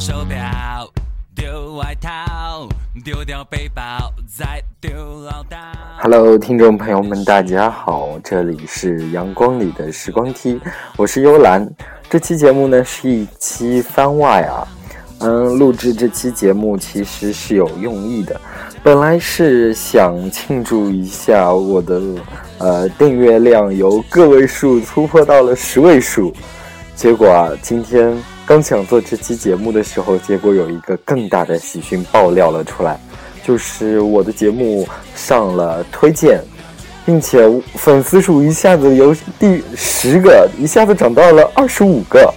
手表，丢外套，丢掉背包，再丢唠叨。Hello，听众朋友们，大家好，这里是阳光里的时光梯，我是幽兰。这期节目呢是一期番外啊，嗯，录制这期节目其实是有用意的，本来是想庆祝一下我的呃订阅量由个位数突破到了十位数，结果啊，今天。刚想做这期节目的时候，结果有一个更大的喜讯爆料了出来，就是我的节目上了推荐，并且粉丝数一下子由第十个一下子涨到了二十五个。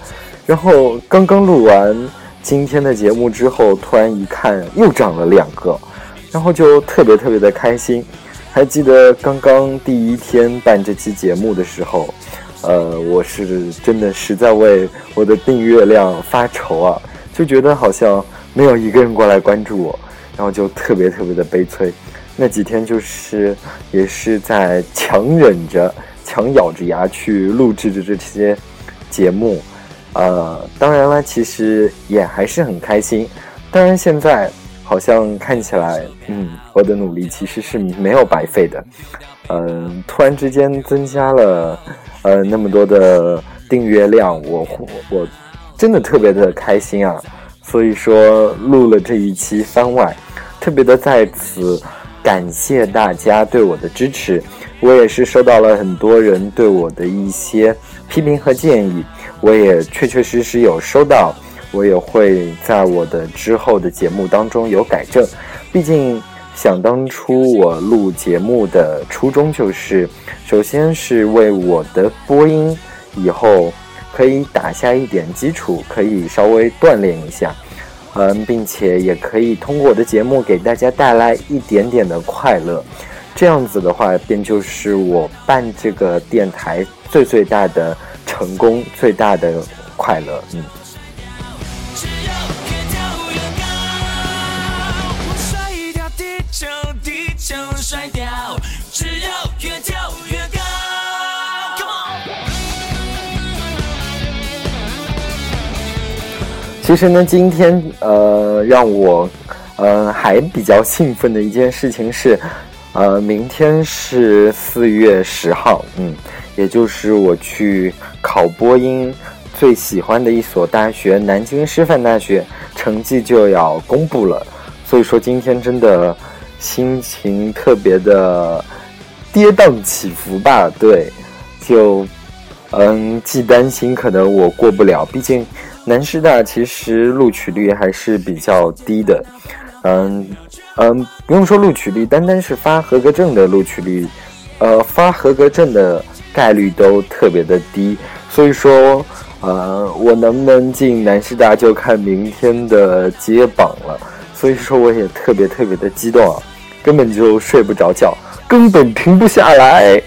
然后刚刚录完今天的节目之后，突然一看又涨了两个，然后就特别特别的开心。还记得刚刚第一天办这期节目的时候。呃，我是真的实在为我的订阅量发愁啊，就觉得好像没有一个人过来关注我，然后就特别特别的悲催。那几天就是也是在强忍着、强咬着牙去录制着这些节目。呃，当然了，其实也还是很开心。当然，现在好像看起来，嗯，我的努力其实是没有白费的。嗯，突然之间增加了。呃，那么多的订阅量，我我真的特别的开心啊！所以说录了这一期番外，特别的在此感谢大家对我的支持。我也是收到了很多人对我的一些批评和建议，我也确确实实有收到，我也会在我的之后的节目当中有改正。毕竟。想当初我录节目的初衷就是，首先是为我的播音以后可以打下一点基础，可以稍微锻炼一下，嗯，并且也可以通过我的节目给大家带来一点点的快乐，这样子的话便就是我办这个电台最最大的成功，最大的快乐，嗯。甩掉，只要越跳越高其实呢，今天呃，让我呃还比较兴奋的一件事情是，呃，明天是四月十号，嗯，也就是我去考播音最喜欢的一所大学——南京师范大学，成绩就要公布了。所以说，今天真的心情特别的跌宕起伏吧？对，就嗯，既担心可能我过不了，毕竟。南师大其实录取率还是比较低的，嗯嗯，不用说录取率，单单是发合格证的录取率，呃，发合格证的概率都特别的低，所以说，呃，我能不能进南师大就看明天的揭榜了，所以说我也特别特别的激动啊，根本就睡不着觉，根本停不下来。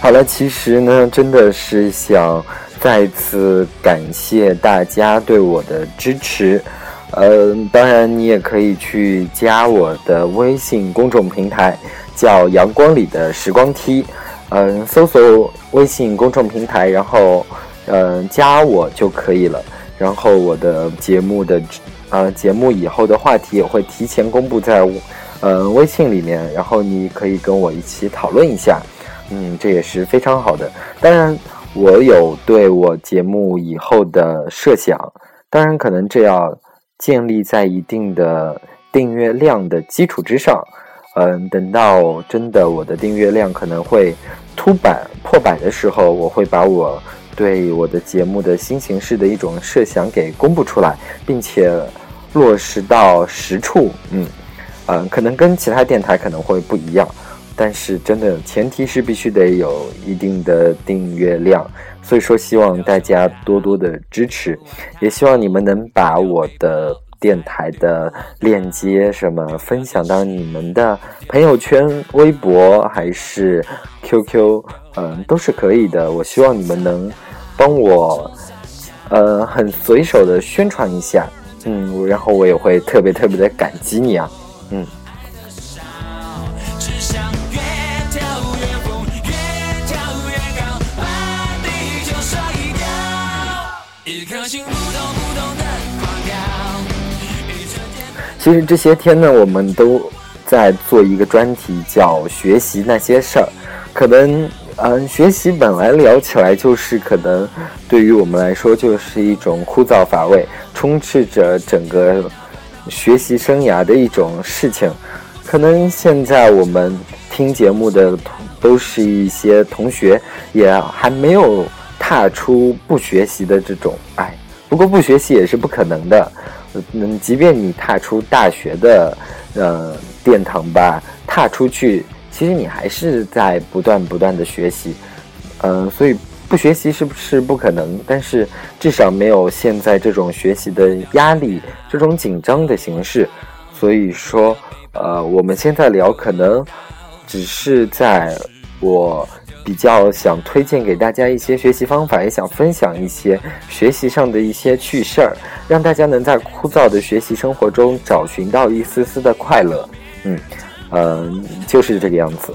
好了，其实呢，真的是想再次感谢大家对我的支持。嗯，当然你也可以去加我的微信公众平台，叫“阳光里的时光梯”。嗯，搜索微信公众平台，然后嗯加我就可以了。然后我的节目的呃节目以后的话题也会提前公布在嗯微信里面，然后你可以跟我一起讨论一下。嗯，这也是非常好的。当然，我有对我节目以后的设想。当然，可能这要建立在一定的订阅量的基础之上。嗯，等到真的我的订阅量可能会突百破百的时候，我会把我对我的节目的新形式的一种设想给公布出来，并且落实到实处。嗯，嗯，可能跟其他电台可能会不一样。但是真的，前提是必须得有一定的订阅量，所以说希望大家多多的支持，也希望你们能把我的电台的链接什么分享到你们的朋友圈、微博还是 QQ，嗯，都是可以的。我希望你们能帮我，呃，很随手的宣传一下，嗯，然后我也会特别特别的感激你啊，嗯。其实这些天呢，我们都在做一个专题，叫“学习那些事儿”。可能，嗯，学习本来聊起来就是可能对于我们来说就是一种枯燥乏味、充斥着整个学习生涯的一种事情。可能现在我们听节目的同都是一些同学，也还没有踏出不学习的这种，哎，不过不学习也是不可能的。嗯，即便你踏出大学的呃殿堂吧，踏出去，其实你还是在不断不断的学习。嗯，所以不学习是不是不可能？但是至少没有现在这种学习的压力，这种紧张的形式。所以说，呃，我们现在聊可能只是在我。比较想推荐给大家一些学习方法，也想分享一些学习上的一些趣事儿，让大家能在枯燥的学习生活中找寻到一丝丝的快乐。嗯，呃，就是这个样子。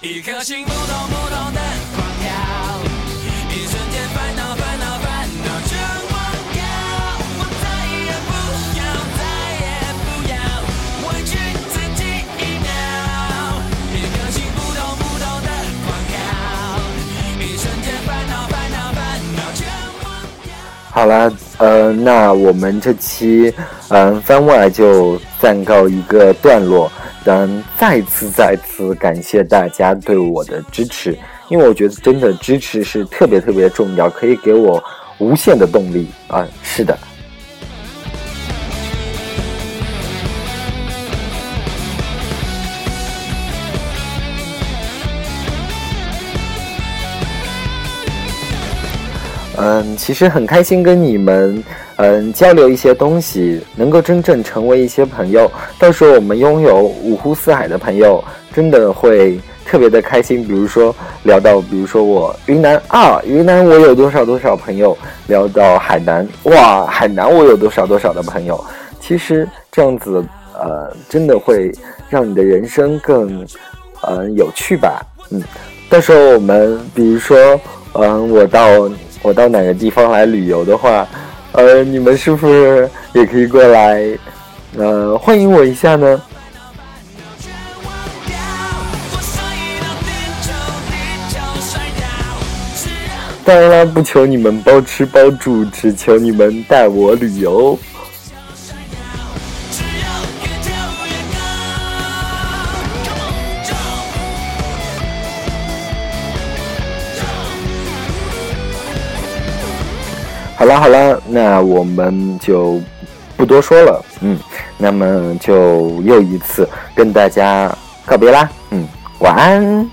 一颗心好啦，呃，那我们这期嗯番外就暂告一个段落。但再次再次感谢大家对我的支持，因为我觉得真的支持是特别特别重要，可以给我无限的动力啊！是的。嗯，其实很开心跟你们，嗯，交流一些东西，能够真正成为一些朋友。到时候我们拥有五湖四海的朋友，真的会特别的开心。比如说聊到，比如说我云南啊，云南我有多少多少朋友；聊到海南，哇，海南我有多少多少的朋友。其实这样子，呃，真的会让你的人生更，嗯，有趣吧。嗯，到时候我们，比如说，嗯，我到。我到哪个地方来旅游的话，呃，你们是不是也可以过来，呃，欢迎我一下呢？当然啦，不求你们包吃包住，只求你们带我旅游。好了好了，那我们就不多说了，嗯，那么就又一次跟大家告别啦，嗯，晚安。